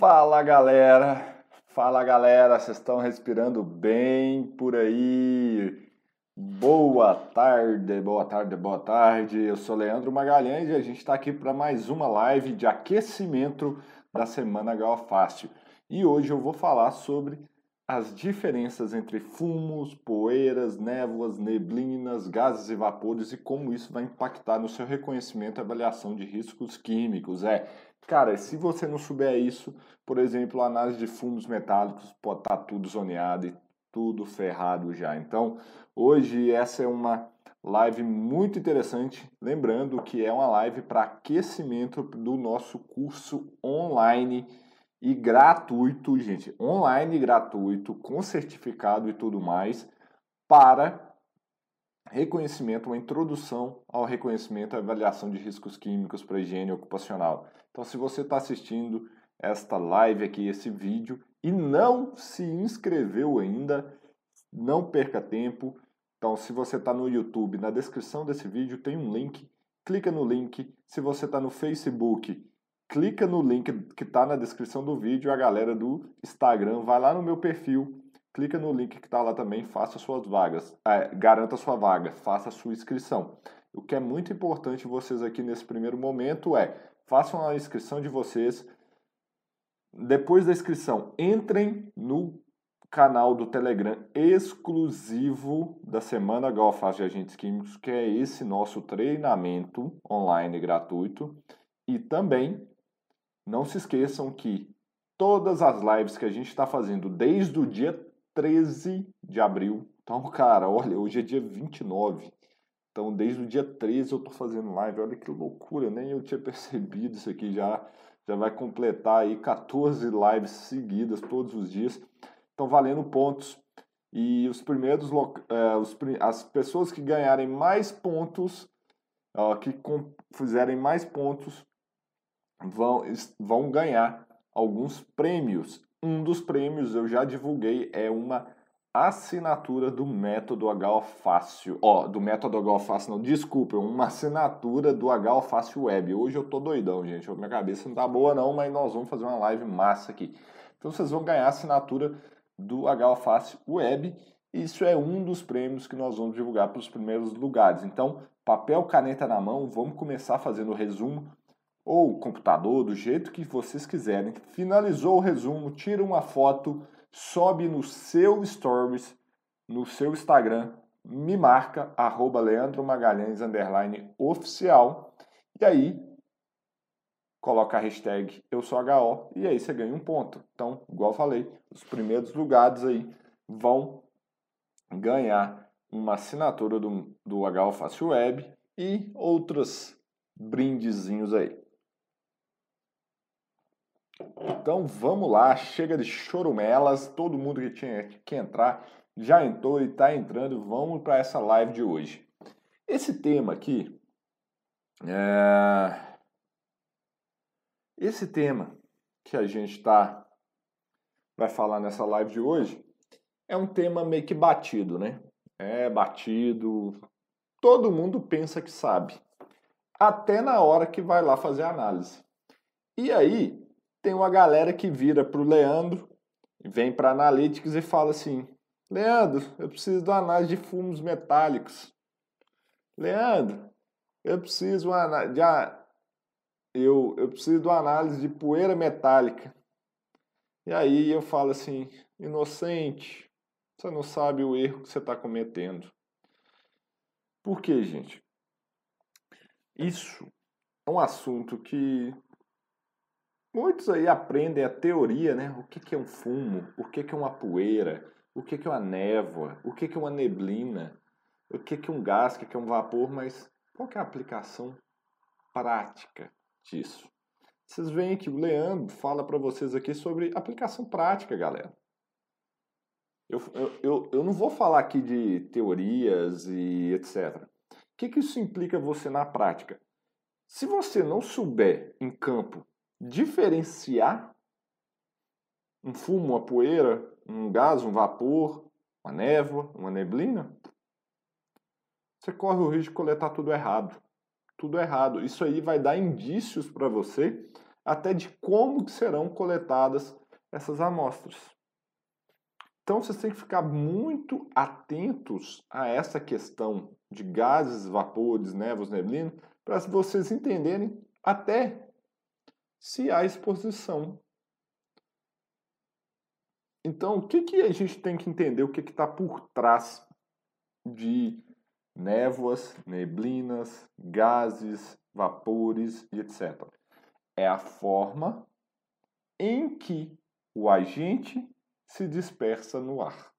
Fala galera, fala galera, vocês estão respirando bem por aí? Boa tarde, boa tarde, boa tarde. Eu sou Leandro Magalhães e a gente está aqui para mais uma live de aquecimento da Semana Gal Fácil. E hoje eu vou falar sobre as diferenças entre fumos, poeiras, névoas, neblinas, gases e vapores e como isso vai impactar no seu reconhecimento e avaliação de riscos químicos. É, cara, se você não souber isso, por exemplo, a análise de fumos metálicos pode estar tá tudo zoneado e tudo ferrado já. Então, hoje essa é uma live muito interessante, lembrando que é uma live para aquecimento do nosso curso online e gratuito, gente, online gratuito, com certificado e tudo mais, para reconhecimento, uma introdução ao reconhecimento e avaliação de riscos químicos para higiene ocupacional. Então, se você está assistindo esta live aqui, esse vídeo, e não se inscreveu ainda, não perca tempo. Então, se você está no YouTube, na descrição desse vídeo tem um link, clica no link. Se você está no Facebook, clica no link que está na descrição do vídeo, a galera do Instagram vai lá no meu perfil, clica no link que está lá também, faça suas vagas, é, garanta sua vaga, faça sua inscrição. O que é muito importante vocês aqui nesse primeiro momento é façam a inscrição de vocês. Depois da inscrição, entrem no canal do Telegram exclusivo da Semana Golfas de Agentes Químicos, que é esse nosso treinamento online gratuito. E também não se esqueçam que todas as lives que a gente está fazendo desde o dia 13 de abril, então, cara, olha, hoje é dia 29. Então, desde o dia 13 eu estou fazendo live. Olha que loucura, nem eu tinha percebido isso aqui já. Já vai completar aí 14 lives seguidas todos os dias. Estão valendo pontos. E os primeiros, uh, os, as pessoas que ganharem mais pontos, uh, que fizerem mais pontos, vão, vão ganhar alguns prêmios. Um dos prêmios eu já divulguei é uma assinatura do método HO Fácil. Ó, oh, do método HO Fácil não, desculpa, uma assinatura do HO Fácil Web. Hoje eu tô doidão, gente. Minha cabeça não tá boa não, mas nós vamos fazer uma live massa aqui. Então vocês vão ganhar a assinatura do HO Fácil Web. Isso é um dos prêmios que nós vamos divulgar para os primeiros lugares. Então, papel, caneta na mão, vamos começar fazendo o resumo ou computador, do jeito que vocês quiserem. Finalizou o resumo, tira uma foto, sobe no seu stories, no seu Instagram, me marca, arroba Leandro Magalhães, underline, oficial, e aí coloca a hashtag eu sou HO, e aí você ganha um ponto. Então, igual falei, os primeiros lugares aí vão ganhar uma assinatura do, do HO Fácil Web e outros brindezinhos aí. Então vamos lá, chega de chorumelas, todo mundo que tinha que entrar já entrou e está entrando, vamos para essa live de hoje. Esse tema aqui, é... esse tema que a gente está vai falar nessa live de hoje é um tema meio que batido, né? É batido, todo mundo pensa que sabe, até na hora que vai lá fazer a análise. E aí, tem uma galera que vira para o Leandro, vem para Analytics e fala assim: Leandro, eu preciso de uma análise de fumos metálicos. Leandro, eu preciso de uma, eu, eu preciso de uma análise de poeira metálica. E aí eu falo assim: inocente, você não sabe o erro que você está cometendo. Por quê, gente? Isso é um assunto que Muitos aí aprendem a teoria, né? O que, que é um fumo, o que, que é uma poeira, o que, que é uma névoa, o que, que é uma neblina, o que, que é um gás, o que, que é um vapor, mas qual que é a aplicação prática disso? Vocês veem que o Leandro fala para vocês aqui sobre aplicação prática, galera. Eu, eu, eu, não vou falar aqui de teorias e etc. O que, que isso implica você na prática? Se você não souber em campo diferenciar um fumo, uma poeira, um gás, um vapor, uma névoa, uma neblina, você corre o risco de coletar tudo errado. Tudo errado. Isso aí vai dar indícios para você até de como serão coletadas essas amostras. Então vocês têm que ficar muito atentos a essa questão de gases, vapores, névoas, neblina, para vocês entenderem até se há exposição. Então, o que, que a gente tem que entender? O que está por trás de névoas, neblinas, gases, vapores e etc. É a forma em que o agente se dispersa no ar.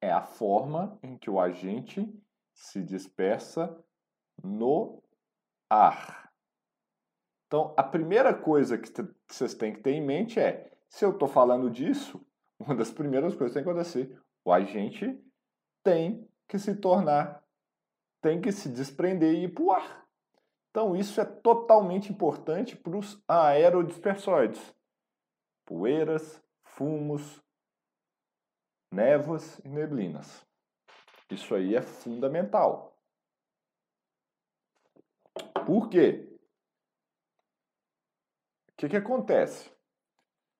É a forma em que o agente se dispersa no ar. Então, a primeira coisa que vocês têm que ter em mente é: se eu estou falando disso, uma das primeiras coisas que tem que acontecer, o agente tem que se tornar, tem que se desprender e ir para o ar. Então, isso é totalmente importante para os aerodispersóides. Poeiras, fumos, névoas e neblinas. Isso aí é fundamental. Por quê? Que, que acontece?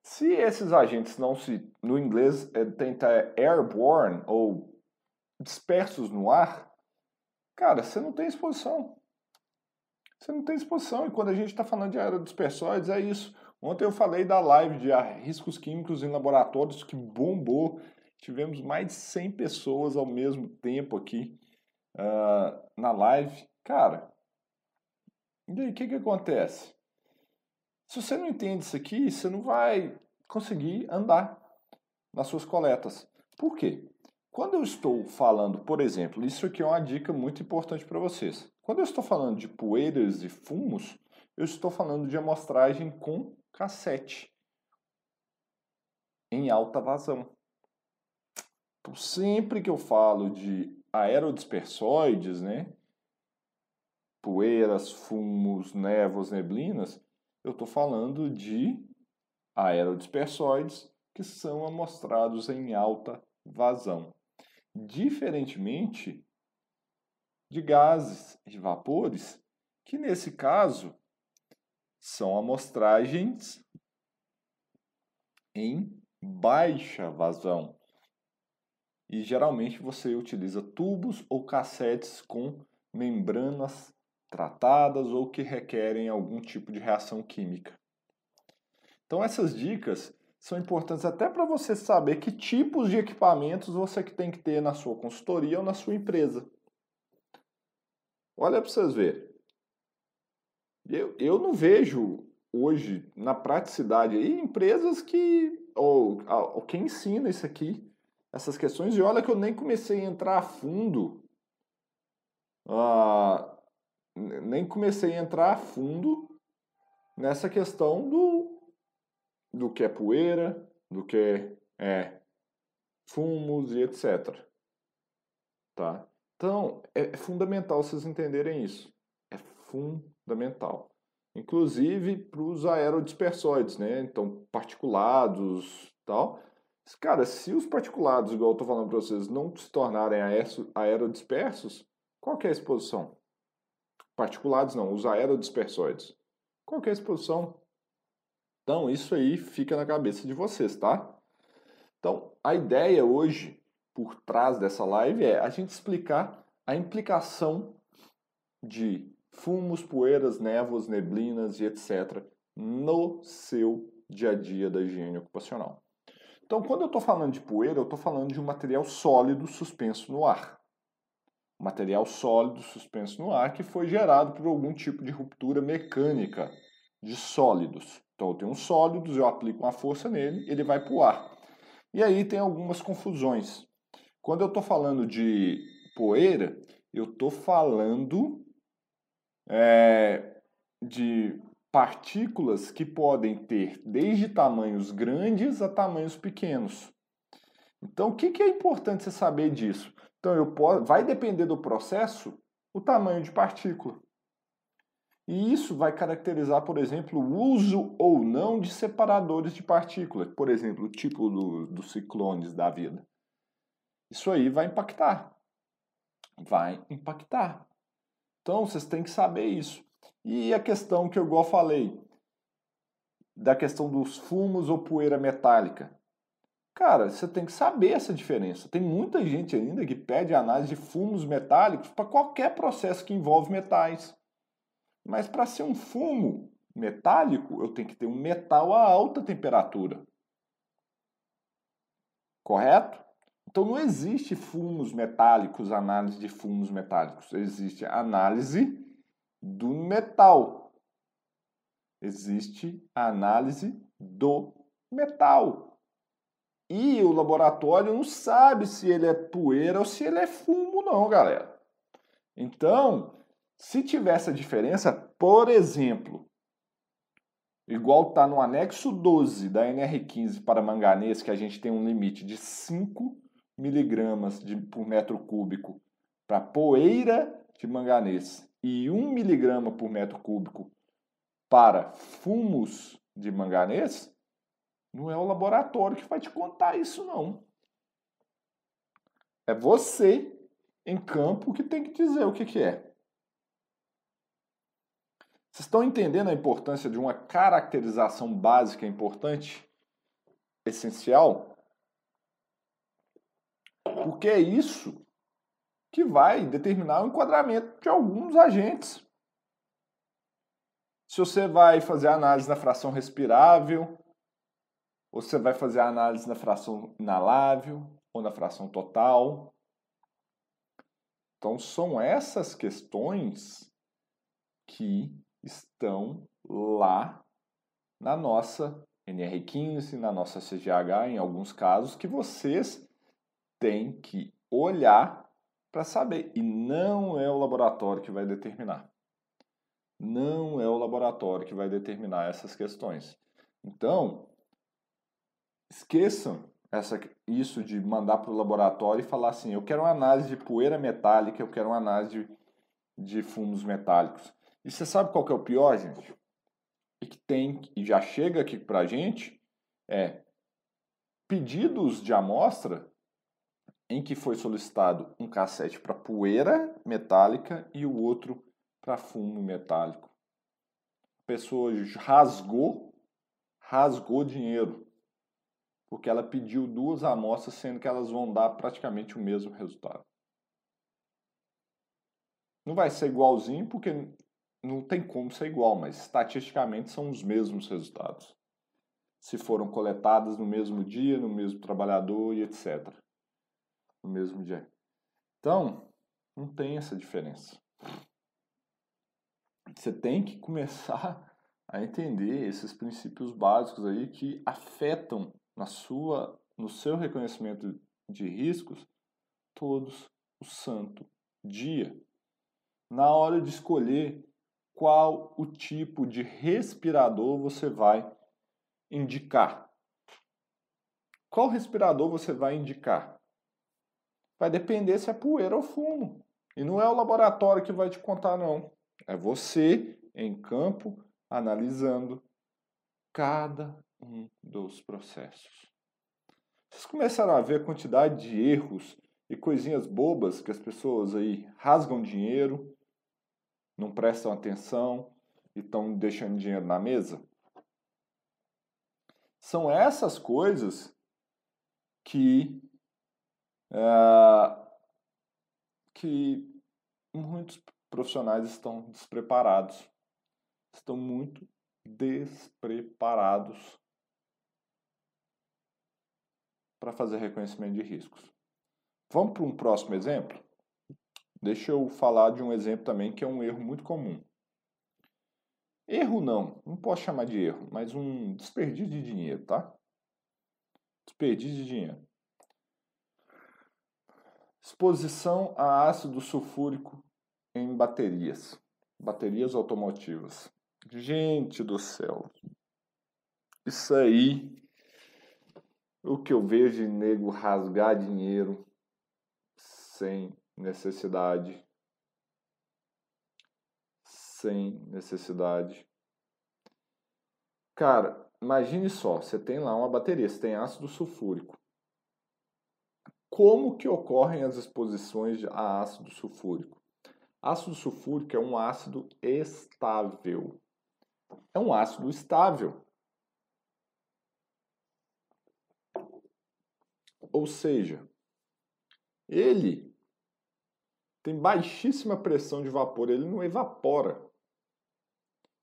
Se esses agentes não se, no inglês, é, tenta airborne ou dispersos no ar, cara, você não tem exposição. Você não tem exposição. E quando a gente está falando de aerodispersóides, é isso. Ontem eu falei da live de riscos químicos em laboratórios que bombou. Tivemos mais de 100 pessoas ao mesmo tempo aqui uh, na live. Cara, e aí o que, que acontece? Se você não entende isso aqui, você não vai conseguir andar nas suas coletas. Por quê? Quando eu estou falando, por exemplo, isso aqui é uma dica muito importante para vocês. Quando eu estou falando de poeiras e fumos, eu estou falando de amostragem com cassete em alta vazão. Então, sempre que eu falo de aerodispersóides, né, poeiras, fumos, névoas, neblinas, eu estou falando de aerodispersóides que são amostrados em alta vazão diferentemente de gases e vapores, que nesse caso são amostragens em baixa vazão. E geralmente você utiliza tubos ou cassetes com membranas tratadas ou que requerem algum tipo de reação química. Então essas dicas são importantes até para você saber que tipos de equipamentos você tem que ter na sua consultoria ou na sua empresa. Olha para vocês verem. Eu, eu não vejo hoje, na praticidade, aí, empresas que. Ou, ou quem ensina isso aqui, essas questões, e olha que eu nem comecei a entrar a fundo. Ah, nem comecei a entrar a fundo nessa questão do, do que é poeira, do que é fumos e etc. Tá? Então, é fundamental vocês entenderem isso. É fundamental. Inclusive para os aerodispersóides, né? Então, particulados tal. Cara, se os particulados, igual eu estou falando para vocês, não se tornarem aerodispersos, qual é a exposição? Particulados não, os aerodispersóides. Qual que é exposição? Então, isso aí fica na cabeça de vocês, tá? Então, a ideia hoje, por trás dessa live, é a gente explicar a implicação de fumos, poeiras, névoas, neblinas e etc. no seu dia a dia da higiene ocupacional. Então, quando eu estou falando de poeira, eu estou falando de um material sólido suspenso no ar. Material sólido suspenso no ar que foi gerado por algum tipo de ruptura mecânica de sólidos. Então eu tenho um sólidos, eu aplico uma força nele, ele vai para o ar. E aí tem algumas confusões. Quando eu estou falando de poeira, eu estou falando é, de partículas que podem ter desde tamanhos grandes a tamanhos pequenos. Então, o que, que é importante você saber disso? Então, eu posso, vai depender do processo o tamanho de partícula. E isso vai caracterizar, por exemplo, o uso ou não de separadores de partículas, por exemplo, o tipo do, dos ciclones da vida. Isso aí vai impactar. Vai impactar. Então, vocês têm que saber isso. E a questão que eu igual falei, da questão dos fumos ou poeira metálica. Cara, você tem que saber essa diferença. Tem muita gente ainda que pede análise de fumos metálicos para qualquer processo que envolve metais. Mas para ser um fumo metálico, eu tenho que ter um metal a alta temperatura. Correto? Então não existe fumos metálicos, análise de fumos metálicos. Existe análise do metal. Existe análise do metal. E o laboratório não sabe se ele é poeira ou se ele é fumo, não, galera. Então, se tiver essa diferença, por exemplo, igual está no anexo 12 da NR15 para manganês, que a gente tem um limite de 5 miligramas de, por metro cúbico para poeira de manganês e 1 miligrama por metro cúbico para fumos de manganês, não é o laboratório que vai te contar isso, não. É você, em campo, que tem que dizer o que, que é. Vocês estão entendendo a importância de uma caracterização básica importante, essencial? Porque é isso que vai determinar o enquadramento de alguns agentes. Se você vai fazer análise na fração respirável, ou você vai fazer análise na fração inalável, ou na fração total. Então, são essas questões que estão lá na nossa NR15, na nossa CGH, em alguns casos, que vocês têm que olhar para saber. E não é o laboratório que vai determinar. Não é o laboratório que vai determinar essas questões. Então, esqueçam essa, isso de mandar para o laboratório e falar assim: eu quero uma análise de poeira metálica, eu quero uma análise de, de fumos metálicos. E você sabe qual que é o pior, gente? E que tem e já chega aqui para a gente é pedidos de amostra em que foi solicitado um cassete para poeira metálica e o outro para fumo metálico. A pessoa rasgou, rasgou dinheiro, porque ela pediu duas amostras, sendo que elas vão dar praticamente o mesmo resultado. Não vai ser igualzinho, porque não tem como ser igual, mas estatisticamente são os mesmos resultados. Se foram coletadas no mesmo dia, no mesmo trabalhador e etc. No mesmo dia. Então, não tem essa diferença. Você tem que começar a entender esses princípios básicos aí que afetam na sua, no seu reconhecimento de riscos todos o santo dia. Na hora de escolher qual o tipo de respirador você vai indicar. Qual respirador você vai indicar? Vai depender se é poeira ou fumo. E não é o laboratório que vai te contar, não. É você em campo analisando cada um dos processos. Vocês começaram a ver a quantidade de erros e coisinhas bobas que as pessoas aí rasgam dinheiro, não prestam atenção e estão deixando dinheiro na mesa? São essas coisas que, é, que muitos profissionais estão despreparados, estão muito despreparados para fazer reconhecimento de riscos. Vamos para um próximo exemplo? Deixa eu falar de um exemplo também que é um erro muito comum. Erro não, não posso chamar de erro, mas um desperdício de dinheiro, tá? Desperdício de dinheiro. Exposição a ácido sulfúrico em baterias, baterias automotivas. Gente do céu, isso aí, o que eu vejo de nego rasgar dinheiro sem necessidade. Sem necessidade. Cara, imagine só, você tem lá uma bateria, você tem ácido sulfúrico. Como que ocorrem as exposições a ácido sulfúrico? Ácido sulfúrico é um ácido estável. É um ácido estável. Ou seja, ele tem baixíssima pressão de vapor, ele não evapora.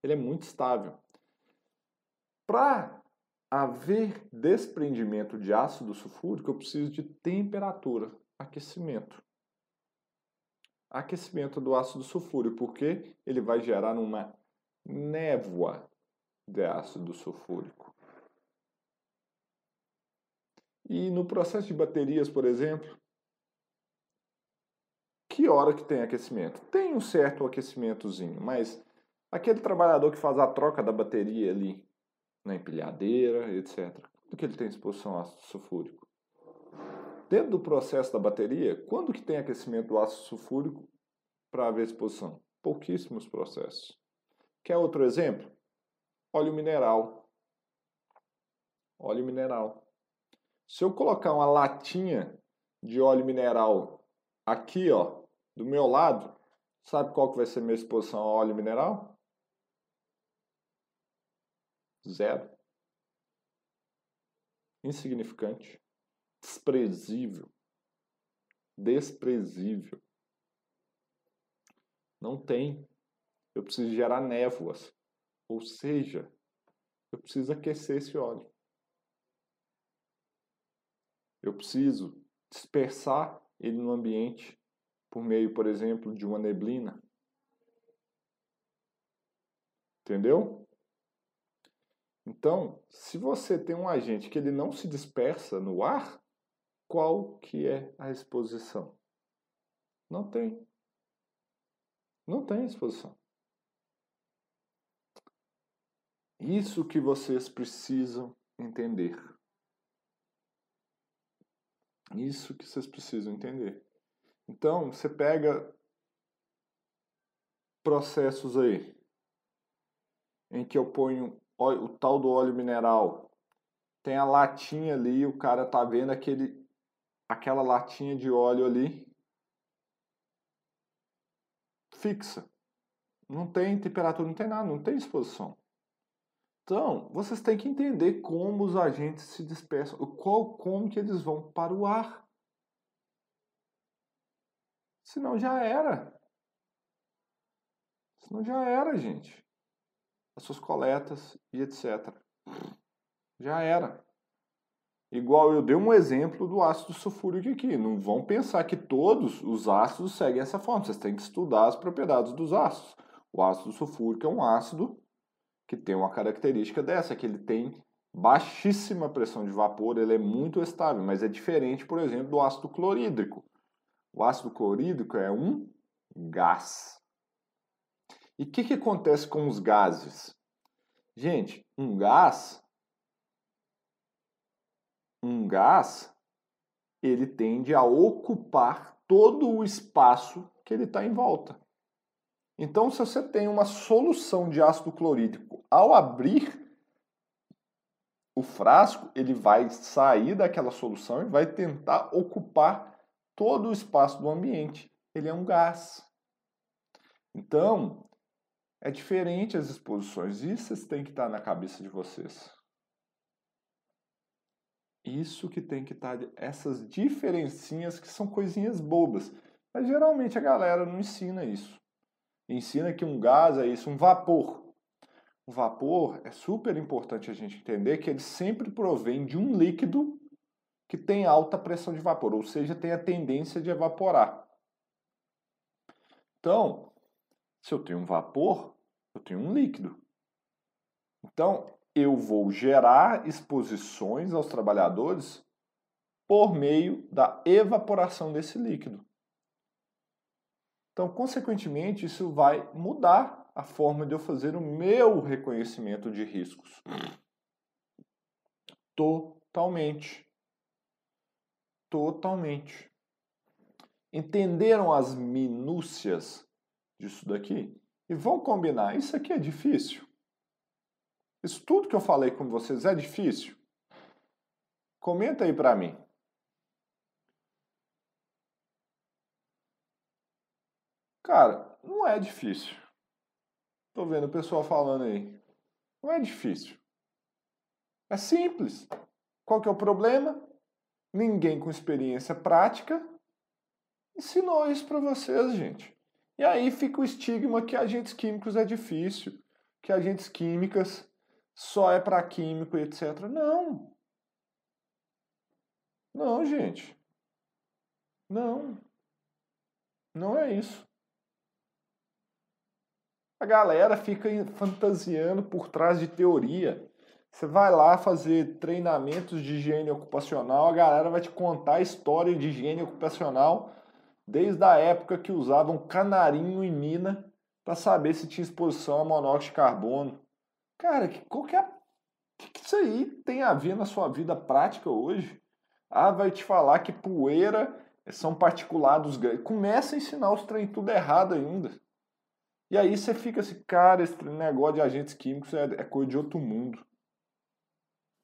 Ele é muito estável. Para haver desprendimento de ácido sulfúrico, eu preciso de temperatura, aquecimento. Aquecimento do ácido sulfúrico, porque ele vai gerar uma névoa de ácido sulfúrico. E no processo de baterias, por exemplo, que hora que tem aquecimento? Tem um certo aquecimentozinho, mas aquele trabalhador que faz a troca da bateria ali na empilhadeira, etc. Quando que ele tem exposição ao ácido sulfúrico? Dentro do processo da bateria, quando que tem aquecimento do ácido sulfúrico para haver exposição? Pouquíssimos processos. Quer outro exemplo? Óleo mineral. Óleo mineral. Se eu colocar uma latinha de óleo mineral aqui, ó, do meu lado, sabe qual que vai ser minha exposição ao óleo mineral? Zero. Insignificante. Desprezível. Desprezível. Não tem. Eu preciso gerar névoas. Ou seja, eu preciso aquecer esse óleo. Eu preciso dispersar ele no ambiente por meio, por exemplo, de uma neblina. Entendeu? Então, se você tem um agente que ele não se dispersa no ar, qual que é a exposição? Não tem. Não tem exposição. Isso que vocês precisam entender. Isso que vocês precisam entender. Então, você pega processos aí em que eu ponho o tal do óleo mineral. Tem a latinha ali, o cara tá vendo aquele aquela latinha de óleo ali fixa. Não tem temperatura, não tem nada, não tem exposição. Então, vocês têm que entender como os agentes se dispersam, qual, como que eles vão para o ar. Senão já era. Senão já era, gente as suas coletas e etc. Já era. Igual eu dei um exemplo do ácido sulfúrico aqui. Não vão pensar que todos os ácidos seguem essa forma. Vocês têm que estudar as propriedades dos ácidos. O ácido sulfúrico é um ácido que tem uma característica dessa, que ele tem baixíssima pressão de vapor, ele é muito estável, mas é diferente, por exemplo, do ácido clorídrico. O ácido clorídrico é um gás. E o que, que acontece com os gases? Gente, um gás, um gás, ele tende a ocupar todo o espaço que ele está em volta. Então, se você tem uma solução de ácido clorídrico, ao abrir o frasco, ele vai sair daquela solução e vai tentar ocupar todo o espaço do ambiente. Ele é um gás. Então, é diferente as exposições. Isso tem que estar na cabeça de vocês. Isso que tem que estar, essas diferencinhas que são coisinhas bobas. Mas geralmente a galera não ensina isso. Ensina que um gás é isso, um vapor. O vapor é super importante a gente entender que ele sempre provém de um líquido que tem alta pressão de vapor, ou seja, tem a tendência de evaporar. Então, se eu tenho um vapor, eu tenho um líquido. Então, eu vou gerar exposições aos trabalhadores por meio da evaporação desse líquido. Então, consequentemente, isso vai mudar a forma de eu fazer o meu reconhecimento de riscos. Totalmente. Totalmente. Entenderam as minúcias disso daqui. E vão combinar, isso aqui é difícil? Isso tudo que eu falei com vocês é difícil? Comenta aí para mim. Cara, não é difícil. Tô vendo o pessoal falando aí. Não é difícil. É simples. Qual que é o problema? Ninguém com experiência prática ensinou isso para vocês, gente. E aí fica o estigma que agentes químicos é difícil, que agentes químicas só é para químico etc. Não. Não, gente. Não. Não é isso. A galera fica fantasiando por trás de teoria. Você vai lá fazer treinamentos de higiene ocupacional, a galera vai te contar a história de higiene ocupacional desde a época que usavam canarinho em mina para saber se tinha exposição a monóxido de carbono. Cara, que, qual que é que, que isso aí tem a ver na sua vida prática hoje? Ah, vai te falar que poeira são particulados grandes. Começa a ensinar os trem tudo errado ainda. E aí você fica assim, cara, esse negócio de agentes químicos é, é coisa de outro mundo.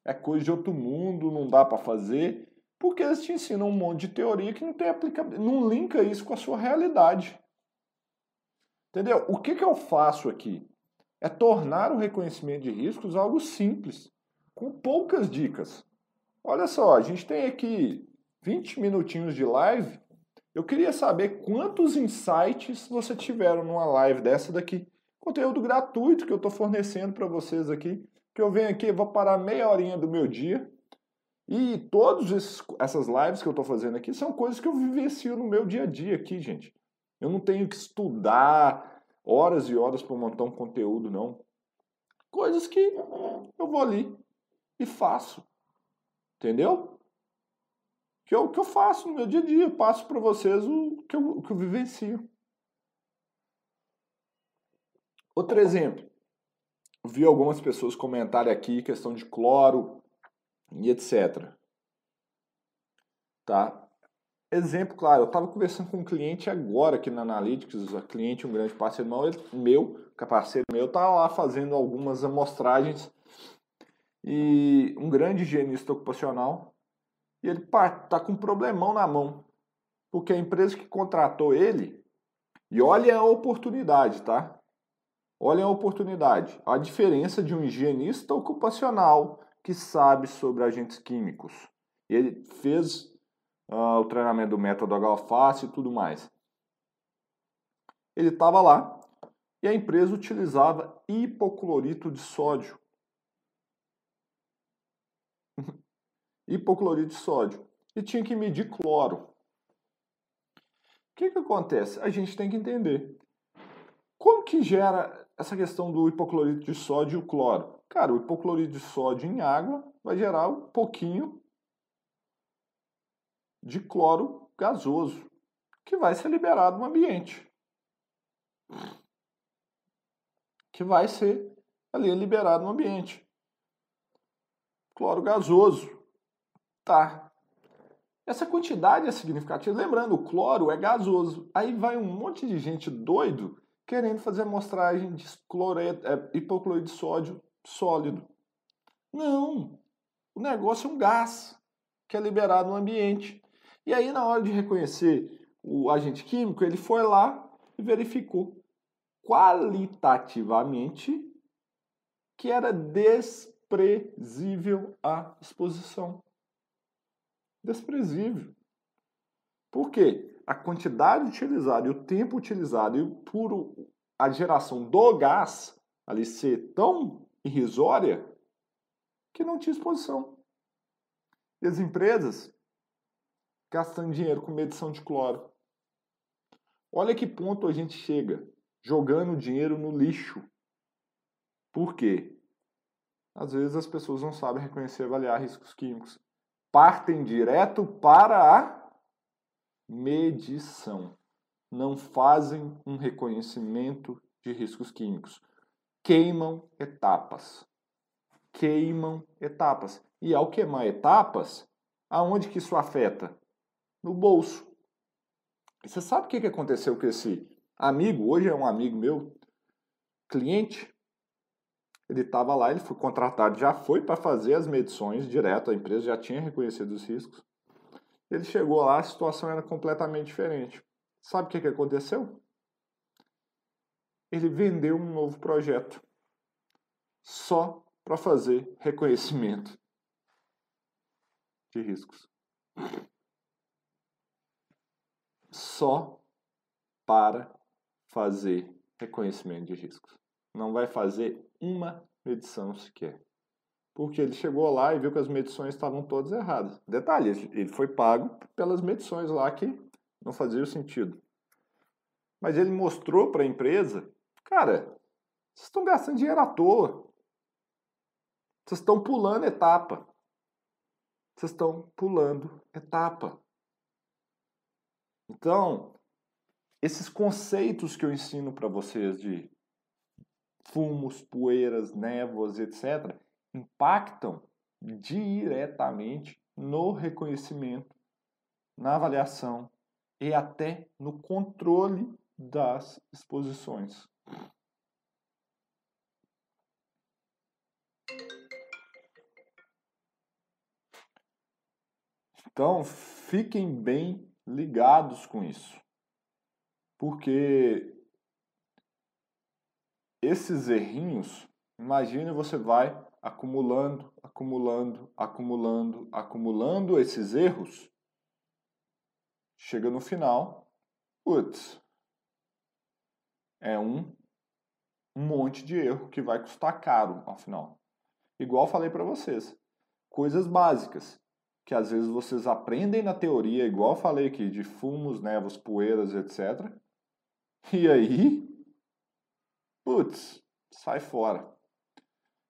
É coisa de outro mundo, não dá para fazer, porque eles te ensinam um monte de teoria que não tem aplicabilidade, não linka isso com a sua realidade. Entendeu? O que, que eu faço aqui? É tornar o reconhecimento de riscos algo simples, com poucas dicas. Olha só, a gente tem aqui 20 minutinhos de live eu queria saber quantos insights você tiveram numa live dessa daqui. Conteúdo gratuito que eu estou fornecendo para vocês aqui. Que eu venho aqui, vou parar meia horinha do meu dia. E todas essas lives que eu estou fazendo aqui são coisas que eu vivencio no meu dia a dia aqui, gente. Eu não tenho que estudar horas e horas para montar um conteúdo, não. Coisas que eu vou ali e faço. Entendeu? Que é o que eu faço no meu dia a dia, passo para vocês o que, eu, o que eu vivencio. Outro exemplo, vi algumas pessoas comentarem aqui questão de cloro e etc. Tá? Exemplo, claro, eu estava conversando com um cliente agora aqui na Analytics, a cliente, um grande parceiro meu, que é parceiro meu, tá lá fazendo algumas amostragens e um grande higienista ocupacional e ele está com um problemão na mão. Porque a empresa que contratou ele, e olha a oportunidade, tá? Olha a oportunidade. A diferença de um higienista ocupacional que sabe sobre agentes químicos. Ele fez uh, o treinamento do método H-Face e tudo mais. Ele estava lá e a empresa utilizava hipoclorito de sódio hipoclorito de sódio e tinha que medir cloro. O que, que acontece? A gente tem que entender como que gera essa questão do hipoclorito de sódio e o cloro. Cara, o hipoclorito de sódio em água vai gerar um pouquinho de cloro gasoso que vai ser liberado no ambiente. Que vai ser ali liberado no ambiente. Cloro gasoso. Tá. Essa quantidade é significativa. Lembrando, o cloro é gasoso. Aí vai um monte de gente doido querendo fazer amostragem de cloreto, é, hipoclorito de sódio sólido. Não. O negócio é um gás que é liberado no ambiente. E aí, na hora de reconhecer o agente químico, ele foi lá e verificou qualitativamente que era desprezível a exposição desprezível. Por quê? A quantidade utilizada e o tempo utilizado e por a geração do gás ali ser tão irrisória que não tinha exposição. E as empresas gastando dinheiro com medição de cloro. Olha que ponto a gente chega, jogando dinheiro no lixo. Por quê? Às vezes as pessoas não sabem reconhecer e avaliar riscos químicos partem direto para a medição. Não fazem um reconhecimento de riscos químicos. Queimam etapas. Queimam etapas. E ao queimar etapas, aonde que isso afeta? No bolso. E você sabe o que aconteceu com esse amigo? Hoje é um amigo meu, cliente, ele estava lá, ele foi contratado, já foi para fazer as medições direto, a empresa já tinha reconhecido os riscos. Ele chegou lá, a situação era completamente diferente. Sabe o que, que aconteceu? ele vendeu um novo projeto só para fazer reconhecimento de riscos. Só para fazer reconhecimento de riscos. Não vai fazer uma medição sequer. Porque ele chegou lá e viu que as medições estavam todas erradas. Detalhe, ele foi pago pelas medições lá que não faziam sentido. Mas ele mostrou para a empresa, cara, vocês estão gastando dinheiro à toa. Vocês estão pulando etapa. Vocês estão pulando etapa. Então, esses conceitos que eu ensino para vocês de fumos, poeiras, névoas, etc., impactam diretamente no reconhecimento, na avaliação e até no controle das exposições. Então, fiquem bem ligados com isso. Porque esses errinhos, imagine você vai acumulando, acumulando, acumulando, acumulando esses erros. Chega no final, putz, é um, monte de erro que vai custar caro ao final. Igual falei para vocês, coisas básicas que às vezes vocês aprendem na teoria, igual falei aqui, de fumos, névoas, poeiras, etc. E aí, putz, sai fora.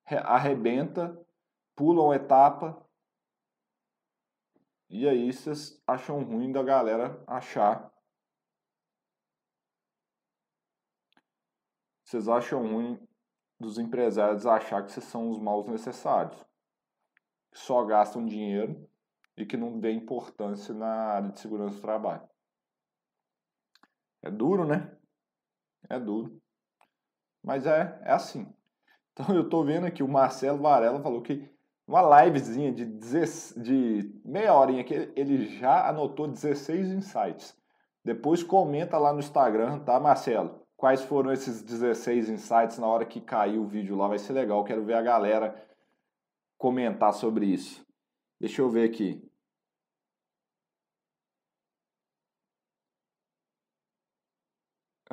Arrebenta, pula uma etapa. E aí vocês acham ruim da galera achar. Vocês acham ruim dos empresários achar que vocês são os maus necessários. Só gastam dinheiro e que não dê importância na área de segurança do trabalho. É duro, né? É duro. Mas é, é assim. Então eu estou vendo aqui o Marcelo Varela falou que uma livezinha de, de meia horinha que ele já anotou 16 insights. Depois comenta lá no Instagram, tá, Marcelo? Quais foram esses 16 insights na hora que caiu o vídeo lá? Vai ser legal. Quero ver a galera comentar sobre isso. Deixa eu ver aqui.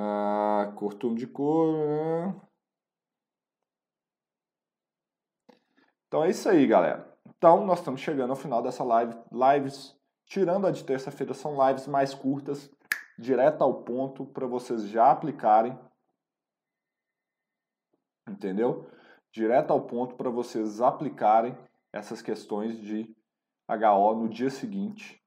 Ah, costume de cor. Né? Então é isso aí, galera. Então nós estamos chegando ao final dessa live. Lives, tirando a de terça-feira, são lives mais curtas, direto ao ponto, para vocês já aplicarem. Entendeu? Direto ao ponto para vocês aplicarem essas questões de HO no dia seguinte.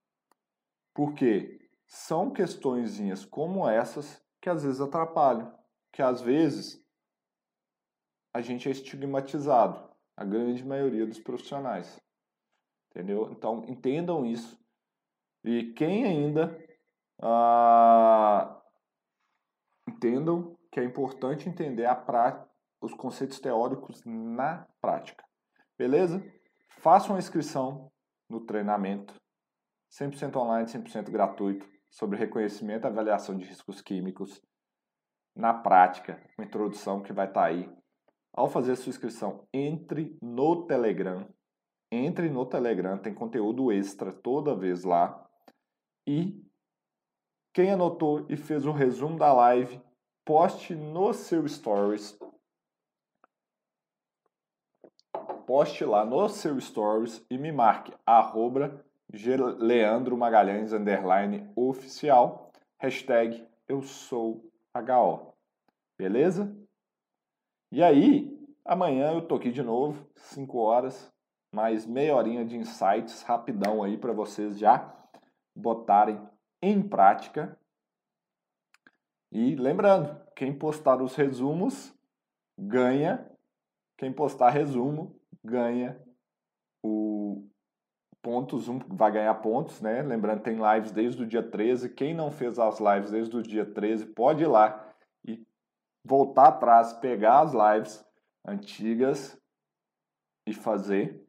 Porque são questõezinhas como essas que às vezes atrapalham, que às vezes a gente é estigmatizado, a grande maioria dos profissionais. Entendeu? Então entendam isso. E quem ainda ah, entendam que é importante entender pra, os conceitos teóricos na prática. Beleza? Façam a inscrição no treinamento 100% online, 100% gratuito sobre reconhecimento e avaliação de riscos químicos na prática, uma introdução que vai estar tá aí. Ao fazer a sua inscrição, entre no Telegram. Entre no Telegram, tem conteúdo extra toda vez lá. E quem anotou e fez o resumo da live, poste no seu stories. Poste lá no seu stories e me marque arroba Leandro Magalhães underline oficial, hashtag eu sou HO. Beleza? E aí, amanhã eu tô aqui de novo, 5 horas, mais meia horinha de insights rapidão aí para vocês já botarem em prática. E lembrando, quem postar os resumos ganha, quem postar resumo ganha o pontos, um vai ganhar pontos, né? Lembrando, tem lives desde o dia 13. Quem não fez as lives desde o dia 13, pode ir lá e voltar atrás, pegar as lives antigas e fazer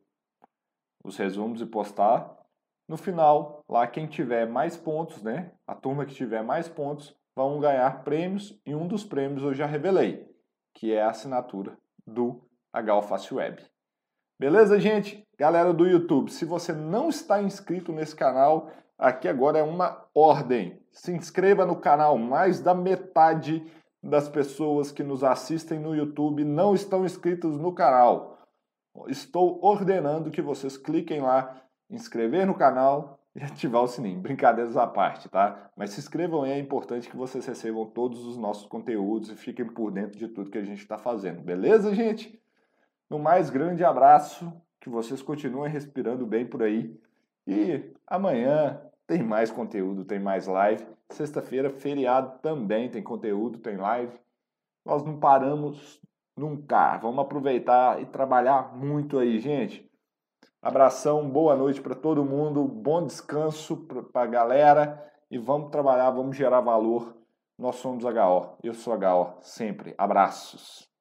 os resumos e postar. No final, lá quem tiver mais pontos, né? A turma que tiver mais pontos vão ganhar prêmios e um dos prêmios eu já revelei, que é a assinatura do HO Fácil Web. Beleza, gente? Galera do YouTube, se você não está inscrito nesse canal, aqui agora é uma ordem. Se inscreva no canal, mais da metade das pessoas que nos assistem no YouTube não estão inscritos no canal. Estou ordenando que vocês cliquem lá, inscrever no canal e ativar o sininho. Brincadeiras à parte, tá? Mas se inscrevam aí, é importante que vocês recebam todos os nossos conteúdos e fiquem por dentro de tudo que a gente está fazendo. Beleza, gente? No mais grande abraço, que vocês continuem respirando bem por aí. E amanhã tem mais conteúdo, tem mais live. Sexta-feira, feriado também tem conteúdo, tem live. Nós não paramos nunca. Vamos aproveitar e trabalhar muito aí, gente. Abração, boa noite para todo mundo, bom descanso para a galera e vamos trabalhar, vamos gerar valor. Nós somos HO, eu sou HO, sempre. Abraços.